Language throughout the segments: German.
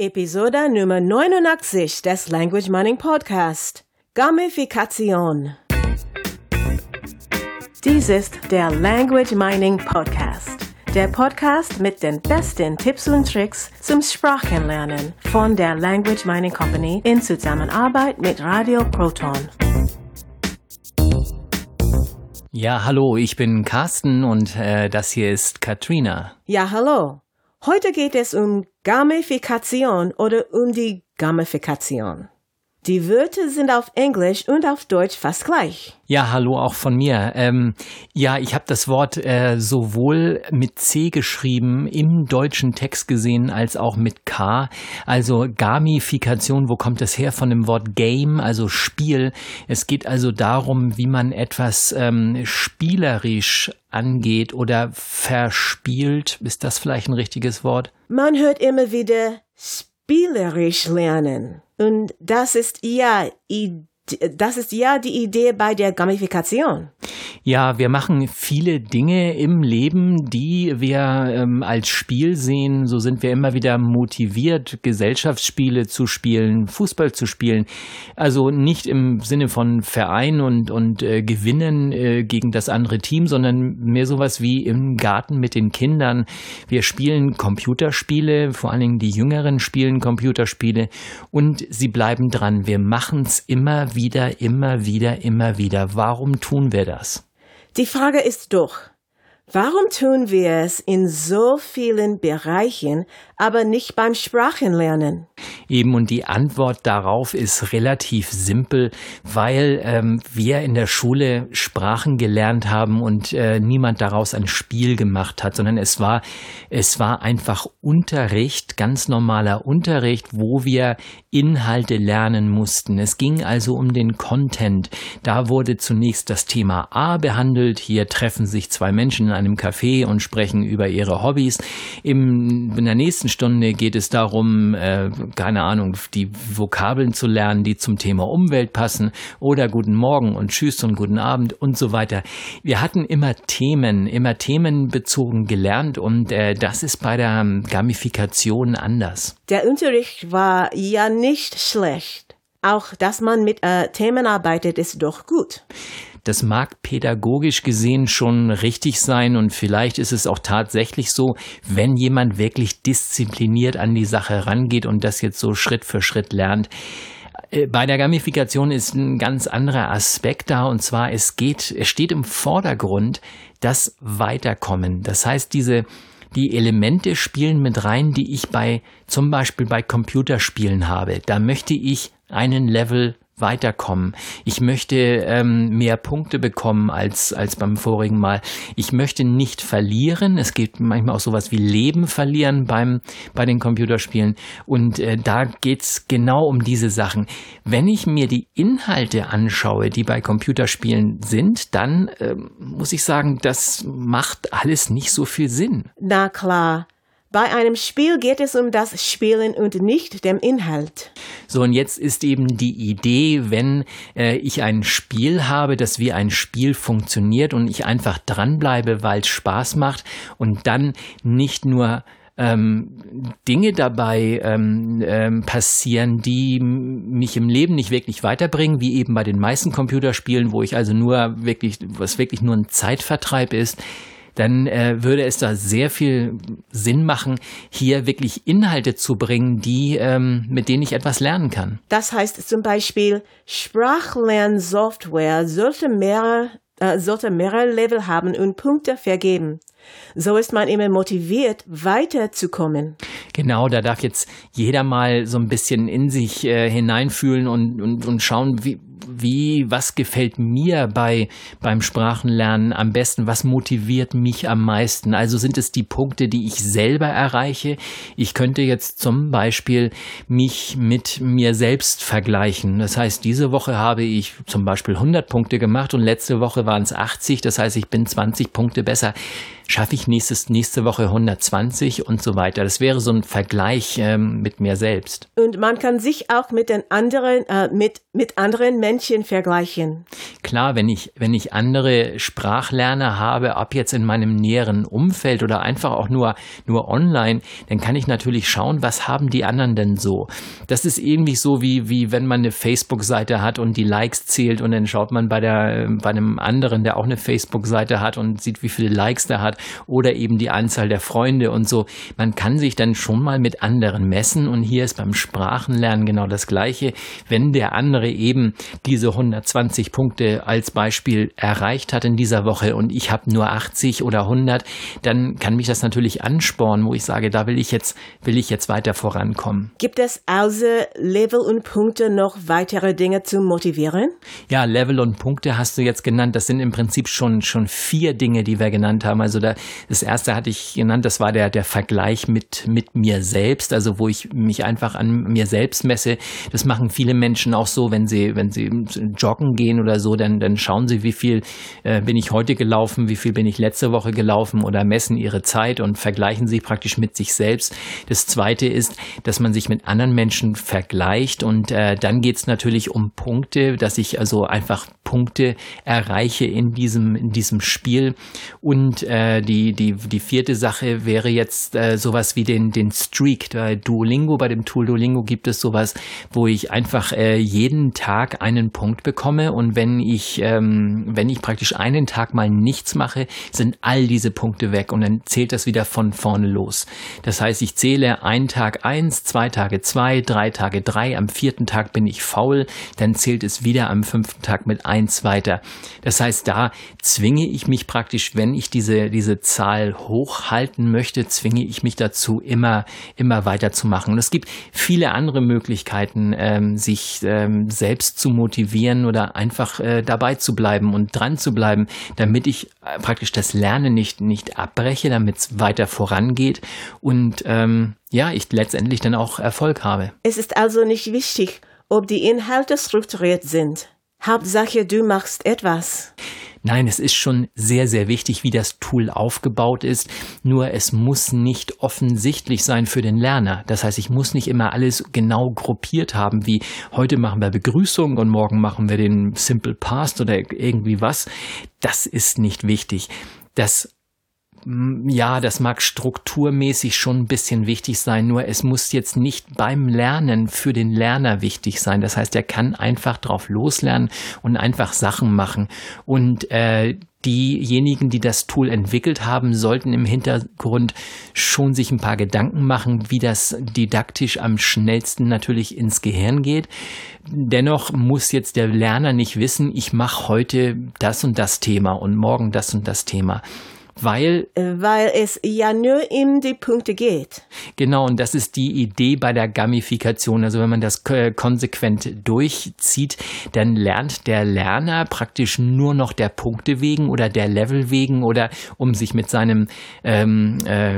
Episode Nummer 89 des Language Mining Podcast. Gamifikation. Dies ist der Language Mining Podcast. Der Podcast mit den besten Tipps und Tricks zum Sprachenlernen von der Language Mining Company in Zusammenarbeit mit Radio Proton. Ja, hallo, ich bin Carsten und äh, das hier ist Katrina. Ja, hallo. Heute geht es um Gamifikation oder um die Gamifikation. Die Wörter sind auf Englisch und auf Deutsch fast gleich. Ja, hallo auch von mir. Ähm, ja, ich habe das Wort äh, sowohl mit C geschrieben im deutschen Text gesehen als auch mit K. Also Gamifikation, wo kommt das her? Von dem Wort Game, also Spiel. Es geht also darum, wie man etwas ähm, spielerisch angeht oder verspielt. Ist das vielleicht ein richtiges Wort? Man hört immer wieder spielerisch lernen. Und das ist ja, das ist ja die Idee bei der Gamifikation. Ja, wir machen viele Dinge im Leben, die wir ähm, als Spiel sehen. So sind wir immer wieder motiviert, Gesellschaftsspiele zu spielen, Fußball zu spielen. Also nicht im Sinne von Verein und, und äh, Gewinnen äh, gegen das andere Team, sondern mehr sowas wie im Garten mit den Kindern. Wir spielen Computerspiele, vor allen Dingen die Jüngeren spielen Computerspiele und sie bleiben dran. Wir machen es immer wieder, immer wieder, immer wieder. Warum tun wir das? Die Frage ist doch, warum tun wir es in so vielen Bereichen, aber nicht beim Sprachenlernen? Eben und die Antwort darauf ist relativ simpel, weil ähm, wir in der Schule Sprachen gelernt haben und äh, niemand daraus ein Spiel gemacht hat, sondern es war es war einfach Unterricht, ganz normaler Unterricht, wo wir Inhalte lernen mussten. Es ging also um den Content. Da wurde zunächst das Thema A behandelt. Hier treffen sich zwei Menschen in einem Café und sprechen über ihre Hobbys. Im, in der nächsten Stunde geht es darum, äh, keine Ahnung, die Vokabeln zu lernen, die zum Thema Umwelt passen oder guten Morgen und Tschüss und guten Abend und so weiter. Wir hatten immer Themen, immer themenbezogen gelernt und äh, das ist bei der Gamifikation anders. Der Unterricht war ja nicht schlecht. Auch, dass man mit äh, Themen arbeitet, ist doch gut. Das mag pädagogisch gesehen schon richtig sein und vielleicht ist es auch tatsächlich so, wenn jemand wirklich diszipliniert an die Sache rangeht und das jetzt so Schritt für Schritt lernt. Äh, bei der Gamifikation ist ein ganz anderer Aspekt da und zwar es geht, es steht im Vordergrund das Weiterkommen. Das heißt, diese die Elemente spielen mit rein, die ich bei zum Beispiel bei Computerspielen habe. Da möchte ich einen Level weiterkommen. Ich möchte ähm, mehr Punkte bekommen als, als beim vorigen Mal. Ich möchte nicht verlieren. Es geht manchmal auch sowas wie Leben verlieren beim, bei den Computerspielen. Und äh, da geht's genau um diese Sachen. Wenn ich mir die Inhalte anschaue, die bei Computerspielen sind, dann äh, muss ich sagen, das macht alles nicht so viel Sinn. Na klar. Bei einem Spiel geht es um das Spielen und nicht dem Inhalt. So, und jetzt ist eben die Idee, wenn äh, ich ein Spiel habe, das wie ein Spiel funktioniert und ich einfach dranbleibe, weil es Spaß macht und dann nicht nur ähm, Dinge dabei ähm, ähm, passieren, die mich im Leben nicht wirklich weiterbringen, wie eben bei den meisten Computerspielen, wo ich also nur wirklich, was wirklich nur ein Zeitvertreib ist, dann äh, würde es da sehr viel Sinn machen, hier wirklich Inhalte zu bringen, die ähm, mit denen ich etwas lernen kann. Das heißt zum Beispiel, Sprachlernsoftware sollte mehrere äh, sollte mehrere Level haben und Punkte vergeben. So ist man immer motiviert, weiterzukommen. Genau, da darf jetzt jeder mal so ein bisschen in sich äh, hineinfühlen und, und, und schauen, wie, wie, was gefällt mir bei, beim Sprachenlernen am besten? Was motiviert mich am meisten? Also sind es die Punkte, die ich selber erreiche? Ich könnte jetzt zum Beispiel mich mit mir selbst vergleichen. Das heißt, diese Woche habe ich zum Beispiel 100 Punkte gemacht und letzte Woche waren es 80. Das heißt, ich bin 20 Punkte besser. Schaffe ich nächstes, nächste Woche 120 und so weiter. Das wäre so ein Vergleich ähm, mit mir selbst. Und man kann sich auch mit den anderen, äh, mit, mit anderen Menschen vergleichen. Klar, wenn ich, wenn ich andere Sprachlerner habe, ab jetzt in meinem näheren Umfeld oder einfach auch nur, nur online, dann kann ich natürlich schauen, was haben die anderen denn so. Das ist irgendwie so wie, wie wenn man eine Facebook-Seite hat und die Likes zählt und dann schaut man bei der, bei einem anderen, der auch eine Facebook-Seite hat und sieht, wie viele Likes der hat oder eben die Anzahl der Freunde und so. Man kann sich dann schon mal mit anderen messen und hier ist beim Sprachenlernen genau das Gleiche. Wenn der andere eben diese 120 Punkte als Beispiel erreicht hat in dieser Woche und ich habe nur 80 oder 100, dann kann mich das natürlich anspornen, wo ich sage, da will ich jetzt, will ich jetzt weiter vorankommen. Gibt es außer Level und Punkte noch weitere Dinge zu motivieren? Ja, Level und Punkte hast du jetzt genannt. Das sind im Prinzip schon, schon vier Dinge, die wir genannt haben. Also da, das erste hatte ich genannt, das war der, der Vergleich mit, mit mir selbst. Also wo ich mich einfach an mir selbst messe. Das machen viele Menschen auch so, wenn sie, wenn sie joggen gehen oder so, dann, dann schauen sie, wie viel äh, bin ich heute gelaufen, wie viel bin ich letzte Woche gelaufen oder messen ihre Zeit und vergleichen sich praktisch mit sich selbst. Das zweite ist, dass man sich mit anderen Menschen vergleicht und äh, dann geht es natürlich um Punkte, dass ich also einfach Punkte erreiche in diesem, in diesem Spiel. Und äh, die, die, die vierte Sache wäre jetzt äh, sowas wie den, den Streak. Bei Duolingo, bei dem Tool Duolingo gibt es sowas, wo ich einfach äh, jeden Tag einen Punkt bekomme. Und wenn ich, ähm, wenn ich praktisch einen Tag mal nichts mache, sind all diese Punkte weg und dann zählt das wieder von vorne los. Das heißt, ich zähle einen Tag eins, zwei Tage zwei, drei Tage drei, am vierten Tag bin ich faul, dann zählt es wieder am fünften Tag mit eins weiter. Das heißt, da zwinge ich mich praktisch, wenn ich diese, diese Zahl hochhalten möchte, zwinge ich mich dazu, immer, immer weiterzumachen. Und es gibt viele andere Möglichkeiten, ähm, sich ähm, selbst zu motivieren oder einfach äh, dabei zu bleiben und dran zu bleiben, damit ich äh, praktisch das Lernen nicht, nicht abbreche, damit es weiter vorangeht und ähm, ja, ich letztendlich dann auch Erfolg habe. Es ist also nicht wichtig, ob die Inhalte strukturiert sind. Hauptsache, du machst etwas. Nein, es ist schon sehr, sehr wichtig, wie das Tool aufgebaut ist. Nur es muss nicht offensichtlich sein für den Lerner. Das heißt, ich muss nicht immer alles genau gruppiert haben, wie heute machen wir Begrüßung und morgen machen wir den Simple Past oder irgendwie was. Das ist nicht wichtig. Das ja, das mag strukturmäßig schon ein bisschen wichtig sein, nur es muss jetzt nicht beim Lernen für den Lerner wichtig sein. Das heißt, er kann einfach drauf loslernen und einfach Sachen machen. Und äh, diejenigen, die das Tool entwickelt haben, sollten im Hintergrund schon sich ein paar Gedanken machen, wie das didaktisch am schnellsten natürlich ins Gehirn geht. Dennoch muss jetzt der Lerner nicht wissen, ich mache heute das und das Thema und morgen das und das Thema. Weil, äh, weil es ja nur um die Punkte geht. Genau, und das ist die Idee bei der Gamifikation. Also wenn man das konsequent durchzieht, dann lernt der Lerner praktisch nur noch der Punkte wegen oder der Level wegen oder um sich mit seinen ähm, äh,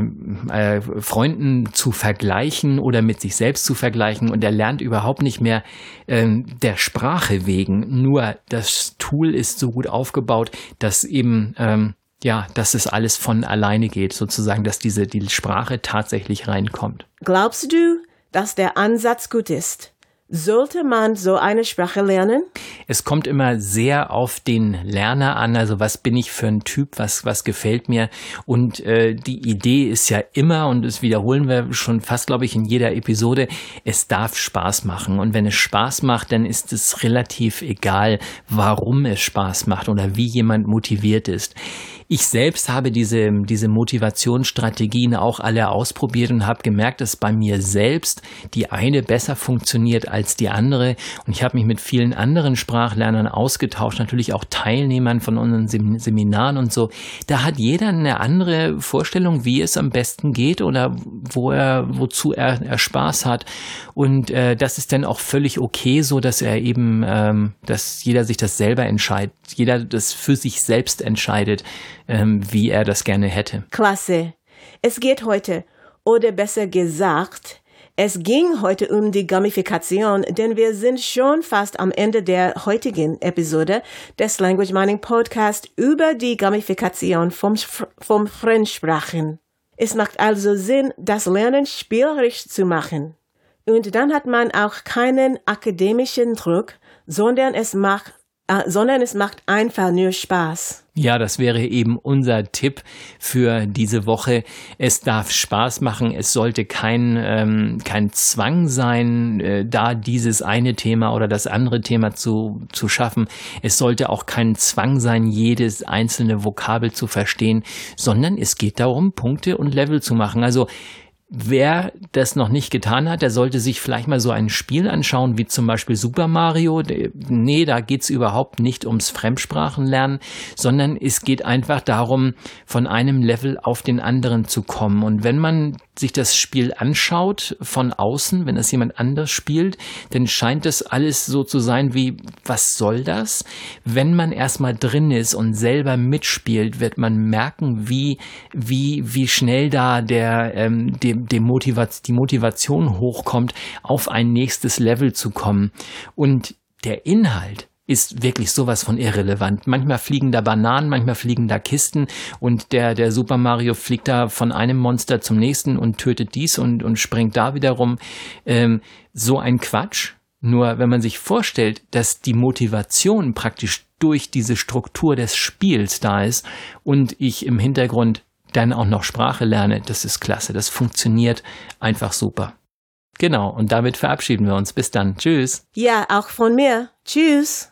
äh, Freunden zu vergleichen oder mit sich selbst zu vergleichen. Und er lernt überhaupt nicht mehr ähm, der Sprache wegen. Nur das Tool ist so gut aufgebaut, dass eben ähm, ja, dass es alles von alleine geht, sozusagen, dass diese die Sprache tatsächlich reinkommt. Glaubst du, dass der Ansatz gut ist? Sollte man so eine Sprache lernen? Es kommt immer sehr auf den Lerner an. Also was bin ich für ein Typ? Was, was gefällt mir? Und äh, die Idee ist ja immer, und das wiederholen wir schon fast, glaube ich, in jeder Episode, es darf Spaß machen. Und wenn es Spaß macht, dann ist es relativ egal, warum es Spaß macht oder wie jemand motiviert ist. Ich selbst habe diese, diese Motivationsstrategien auch alle ausprobiert und habe gemerkt, dass bei mir selbst die eine besser funktioniert als die andere. Und ich habe mich mit vielen anderen Sprachlernern ausgetauscht, natürlich auch Teilnehmern von unseren Seminaren und so. Da hat jeder eine andere Vorstellung, wie es am besten geht oder wo er, wozu er, er Spaß hat. Und äh, das ist dann auch völlig okay, so dass er eben, ähm, dass jeder sich das selber entscheidet, jeder das für sich selbst entscheidet ähm, wie er das gerne hätte. Klasse. Es geht heute, oder besser gesagt, Es ging heute um die Gamifikation, denn wir sind schon fast am Ende der heutigen Episode des Language Mining Podcast über die Gamifikation vom, vom Fremdsprachen. Es macht also Sinn, das Lernen spielerisch zu machen. Und dann hat man auch keinen akademischen Druck, sondern es macht sondern es macht einfach nur Spaß. Ja, das wäre eben unser Tipp für diese Woche. Es darf Spaß machen. Es sollte kein, ähm, kein Zwang sein, äh, da dieses eine Thema oder das andere Thema zu, zu schaffen. Es sollte auch kein Zwang sein, jedes einzelne Vokabel zu verstehen, sondern es geht darum, Punkte und Level zu machen. Also Wer das noch nicht getan hat, der sollte sich vielleicht mal so ein Spiel anschauen, wie zum Beispiel Super Mario. Nee, da geht's überhaupt nicht ums Fremdsprachenlernen, sondern es geht einfach darum, von einem Level auf den anderen zu kommen. Und wenn man sich das Spiel anschaut von außen, wenn das jemand anders spielt, dann scheint das alles so zu sein wie, was soll das? Wenn man erstmal drin ist und selber mitspielt, wird man merken, wie, wie, wie schnell da der, ähm, dem, dem Motivation, die Motivation hochkommt, auf ein nächstes Level zu kommen. Und der Inhalt, ist wirklich sowas von irrelevant. Manchmal fliegen da Bananen, manchmal fliegen da Kisten und der, der Super Mario fliegt da von einem Monster zum nächsten und tötet dies und, und springt da wieder rum. Ähm, so ein Quatsch. Nur wenn man sich vorstellt, dass die Motivation praktisch durch diese Struktur des Spiels da ist und ich im Hintergrund dann auch noch Sprache lerne, das ist klasse. Das funktioniert einfach super. Genau, und damit verabschieden wir uns. Bis dann. Tschüss. Ja, auch von mir. Tschüss.